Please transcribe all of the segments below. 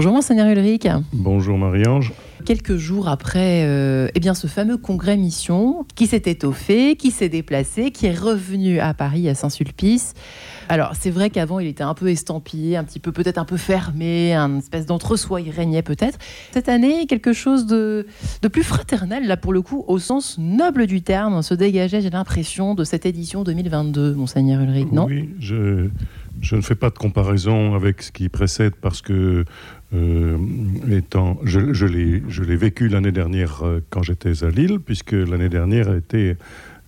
Bonjour Monseigneur Ulrich. Bonjour Marie-Ange. Quelques jours après euh, eh bien, ce fameux congrès mission qui s'est étoffé, qui s'est déplacé, qui est revenu à Paris, à Saint-Sulpice. Alors c'est vrai qu'avant il était un peu estampillé, un petit peu peut-être un peu fermé, un espèce d'entre-soi, il régnait peut-être. Cette année, quelque chose de, de plus fraternel, là pour le coup, au sens noble du terme, se dégageait, j'ai l'impression, de cette édition 2022, Monseigneur Ulrich, non? Oui, je, je ne fais pas de comparaison avec ce qui précède parce que euh, étant, je, je l'ai vécu l'année dernière euh, quand j'étais à Lille, puisque l'année dernière a été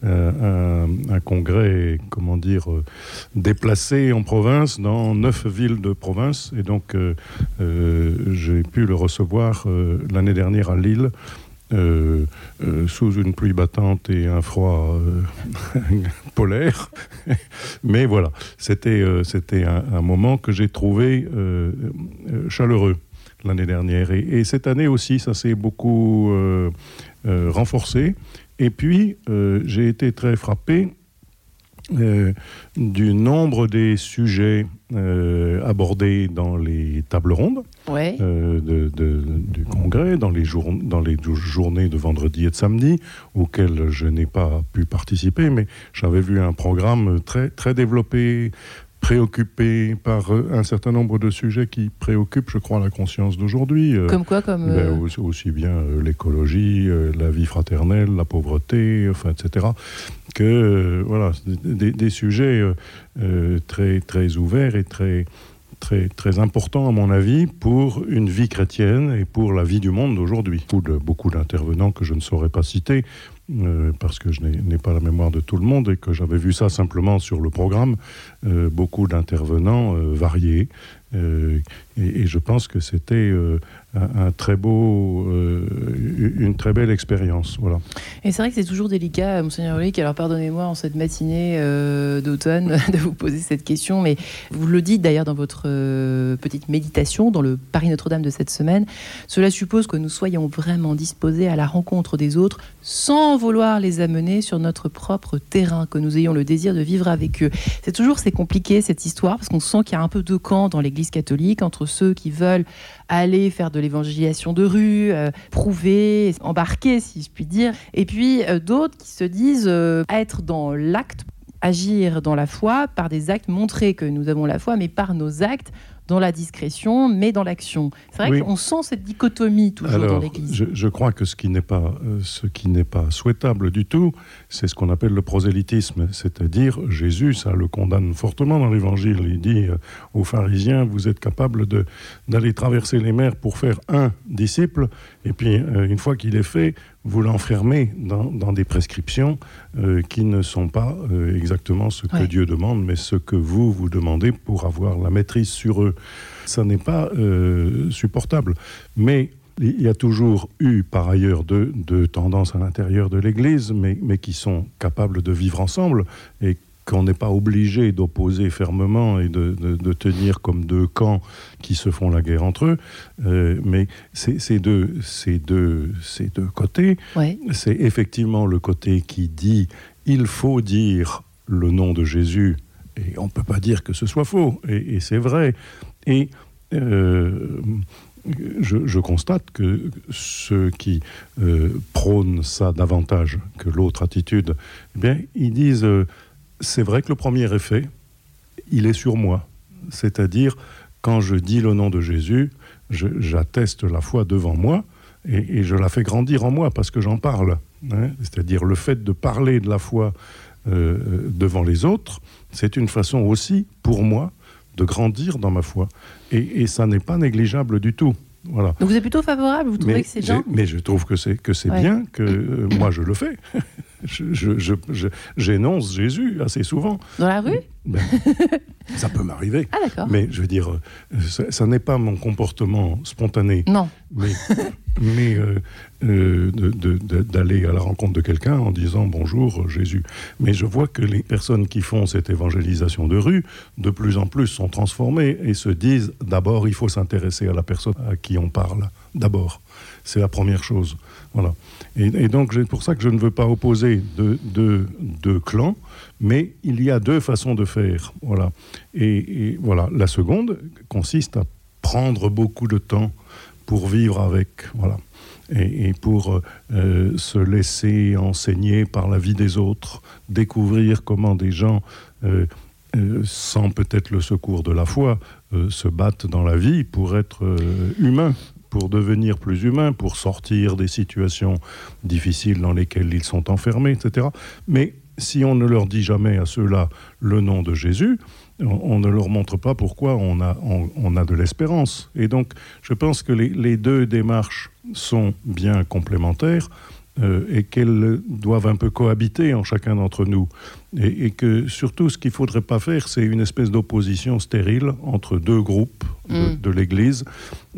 euh, un, un, congrès, comment dire, euh, déplacé en province, dans neuf villes de province. Et donc, euh, euh, j'ai pu le recevoir l'année dernière à Lille. Euh, euh, sous une pluie battante et un froid euh, polaire. Mais voilà c'était un, moment que j'ai trouvé chaleureux l'année dernière. Et, et cette année aussi ça s'est beaucoup renforcé. Et puis j'ai été très frappé euh, du nombre des sujets euh, abordés dans les tables rondes ouais. euh, de, de, du congrès, dans les, jour, dans les journées de vendredi et de samedi, auxquelles je n'ai pas pu participer, mais j'avais vu un programme très, très développé, préoccupé par euh, un certain nombre de sujets qui préoccupent, je crois, la conscience d'aujourd'hui. Euh, comme quoi comme ben, aussi, aussi bien euh, l'écologie, euh, la vie fraternelle, la pauvreté, enfin, etc. Que euh, voilà, des, des sujets euh, euh, très, très ouverts et très, très, très important à mon avis pour une vie chrétienne et pour la vie du monde d'aujourd'hui. Beaucoup d'intervenants que je ne saurais pas citer euh, parce que je n'ai pas la mémoire de tout le monde et que j'avais vu ça simplement sur le programme, euh, beaucoup d'intervenants euh, variés. Euh, et, je pense que c'était euh, un, très beau euh, une très belle expérience voilà. Et c'est vrai que c'est toujours délicat monseigneur Olic alors pardonnez-moi en cette matinée d'automne de vous poser cette question mais vous le dites d'ailleurs dans votre petite méditation dans le Paris Notre-Dame de cette semaine cela suppose que nous soyons vraiment disposés à la rencontre des autres sans vouloir les amener sur notre propre terrain que nous ayons le désir de vivre avec eux. C'est toujours c'est compliqué cette histoire parce qu'on sent qu'il y a un peu de camp dans l'église catholique entre ceux qui veulent aller faire de l'évangélisation de rue, euh, prouver, embarquer, si je puis dire, et puis euh, d'autres qui se disent euh, être dans l'acte, agir dans la foi par des actes, montrer que nous avons la foi, mais par nos actes, dans la discrétion, mais dans l'action. C'est vrai oui. qu'on sent cette dichotomie toujours Alors, dans l'Église. Je, je crois que ce qui n'est pas, euh, ce qui n'est pas souhaitable du tout, c'est ce qu'on appelle le prosélytisme, c'est-à-dire Jésus, ça le condamne fortement dans l'Évangile. Il dit euh, aux pharisiens, vous êtes capables d'aller traverser les mers pour faire un disciple, et puis euh, une fois qu'il est fait, vous l'enfermez dans, dans des prescriptions euh, qui ne sont pas euh, exactement ce que ouais. Dieu demande, mais ce que vous vous demandez pour avoir la maîtrise sur eux. Ça n'est pas euh, supportable. Mais il y a toujours eu par ailleurs de, de tendances à l'intérieur de l'Église, mais, mais qui sont capables de vivre ensemble et qu'on n'est pas obligé d'opposer fermement et de, de, de tenir comme deux camps qui se font la guerre entre eux. Euh, mais ces deux, ces, deux, ces deux côtés, ouais. c'est effectivement le côté qui dit il faut dire le nom de Jésus et on ne peut pas dire que ce soit faux. Et, et c'est vrai. Et euh, je, je constate que ceux qui euh, prônent ça davantage que l'autre attitude, eh bien, ils disent c'est vrai que le premier effet, il est sur moi. C'est-à-dire, quand je dis le nom de Jésus, j'atteste la foi devant moi et, je la fais grandir en moi parce que j'en parle. C'est-à-dire le fait de parler de la foi euh, devant les autres, c'est une façon aussi, pour moi, de grandir dans ma foi. Et ça n'est pas négligeable du tout. Voilà. Donc vous êtes plutôt favorable, vous trouvez mais que c'est bien Mais je trouve que c'est que c'est ouais. bien que euh, moi je le fais. j'énonce je, je, Jésus assez souvent. Dans la rue? Ben, Ça peut m'arriver. Ah, mais je veux dire, euh, ça, ça n'est pas mon comportement spontané. Non. Mais, mais euh, euh, d'aller à la rencontre de quelqu'un en disant bonjour Jésus. Mais je vois que les personnes qui font cette évangélisation de rue, de plus en plus sont transformées et se disent d'abord il faut s'intéresser à la personne à qui on parle. D'abord. C'est la première chose. Voilà. Et, donc c'est pour ça que je ne veux pas opposer de, de, clans, mais il y a deux façons de faire. Voilà. Et, et voilà. La seconde consiste à prendre beaucoup de temps pour vivre avec. Voilà et, pour euh, se laisser enseigner par la vie des autres, découvrir comment des gens, euh, euh, sans peut-être le secours de la foi, se battent dans la vie pour être humains pour devenir plus humains, pour sortir des situations difficiles dans lesquelles ils sont enfermés, etc. Mais si on ne leur dit jamais à ceux-là le nom de Jésus, on, ne leur montre pas pourquoi on a, on, a de l'espérance. Et donc, je pense que les, deux démarches sont bien complémentaires. Euh, et qu'elles doivent un peu cohabiter en chacun d'entre nous. Et, que surtout, ce qu'il ne faudrait pas faire, c'est une espèce d'opposition stérile entre deux groupes de, mm. l'Église.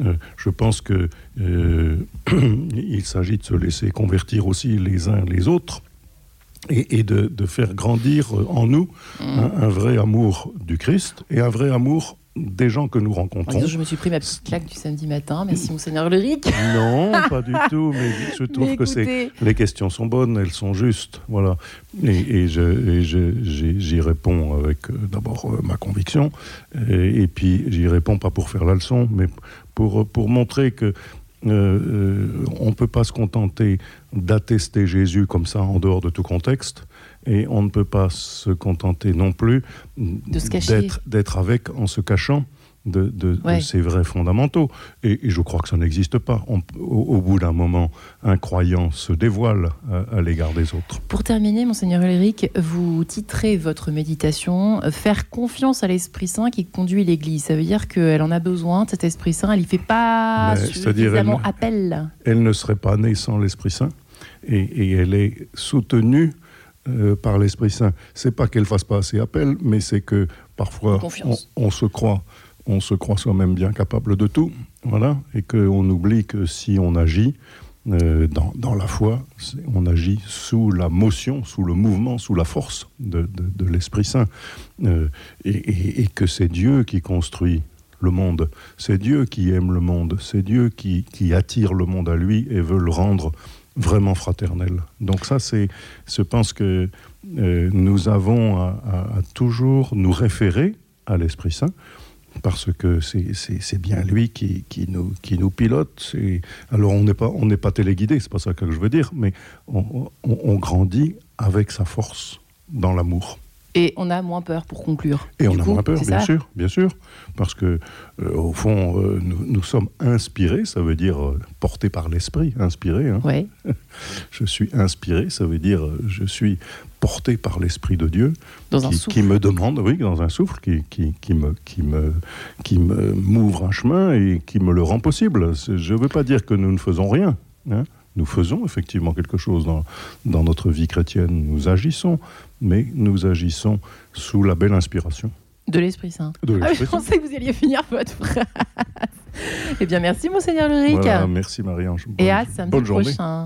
Euh, je pense qu'il euh, s'agit de se laisser convertir aussi les uns les autres et, de, faire grandir en nous mm. un, vrai amour du Christ et un vrai amour des gens que nous rencontrons. je me suis pris ma petite claque du samedi matin. Merci, Monseigneur Leric. Non, pas du tout. Mais je trouve que c'est les questions sont bonnes, elles sont justes. Voilà. Et, j'y réponds avec euh, d'abord euh, ma conviction. Et, puis j'y réponds pas pour faire la leçon, mais pour, pour montrer que euh, euh, on ne peut pas se contenter d'attester Jésus comme ça en dehors de tout contexte, et on ne peut pas se contenter non plus d'être avec en se cachant de, ces vrais fondamentaux. Et, je crois que ça n'existe pas. au, bout d'un moment, un croyant se dévoile à, l'égard des autres. Pour terminer, monseigneur Ulrich, vous titrez votre méditation « Faire confiance à l'Esprit Saint qui conduit l'Église ». Ça veut dire qu'elle en a besoin, cet Esprit Saint, elle n'y fait pas suffisamment appel Elle ne serait pas née sans l'Esprit Saint et, elle est soutenue euh, par l'Esprit Saint. C'est pas qu'elle fasse pas assez appel, mais c'est que parfois on, se croit on se croit soi-même bien capable de tout, voilà, et qu'on oublie que si on agit euh, dans, la foi, on agit sous la motion, sous le mouvement, sous la force de, l'Esprit Saint, euh, et, que c'est Dieu qui construit le monde, c'est Dieu qui aime le monde, c'est Dieu qui, attire le monde à lui et veut le rendre vraiment fraternel. Donc ça, c'est, je pense que euh, nous avons à toujours nous référer à l'Esprit Saint, parce que c'est bien lui qui, nous, qui nous pilote. Alors on n'est pas, on pas téléguidé, c'est pas ça que je veux dire, mais on, grandit avec sa force dans l'amour. Et on a moins peur pour conclure. Et on a moins peur, bien sûr, bien sûr, parce que euh, au fond, euh, nous, nous, sommes inspirés, ça veut dire euh, portés par l'esprit, inspiré. Hein. Ouais. je suis inspiré, ça veut dire je suis porté par l'Esprit de Dieu, dans qui, qui, me demande, oui, dans un souffle, qui, qui, qui me, qui me, qui me m'ouvre un chemin et qui me le rend possible. Je ne veux pas dire que nous ne faisons rien. Hein. Nous faisons effectivement quelque chose dans, dans notre vie chrétienne, nous agissons, mais nous agissons sous la belle inspiration. De l'Esprit Saint. De ah, je pensais que vous alliez finir votre phrase. eh bien, merci, Monseigneur Luric. Voilà, merci, Marie-Ange. Et à samedi prochain.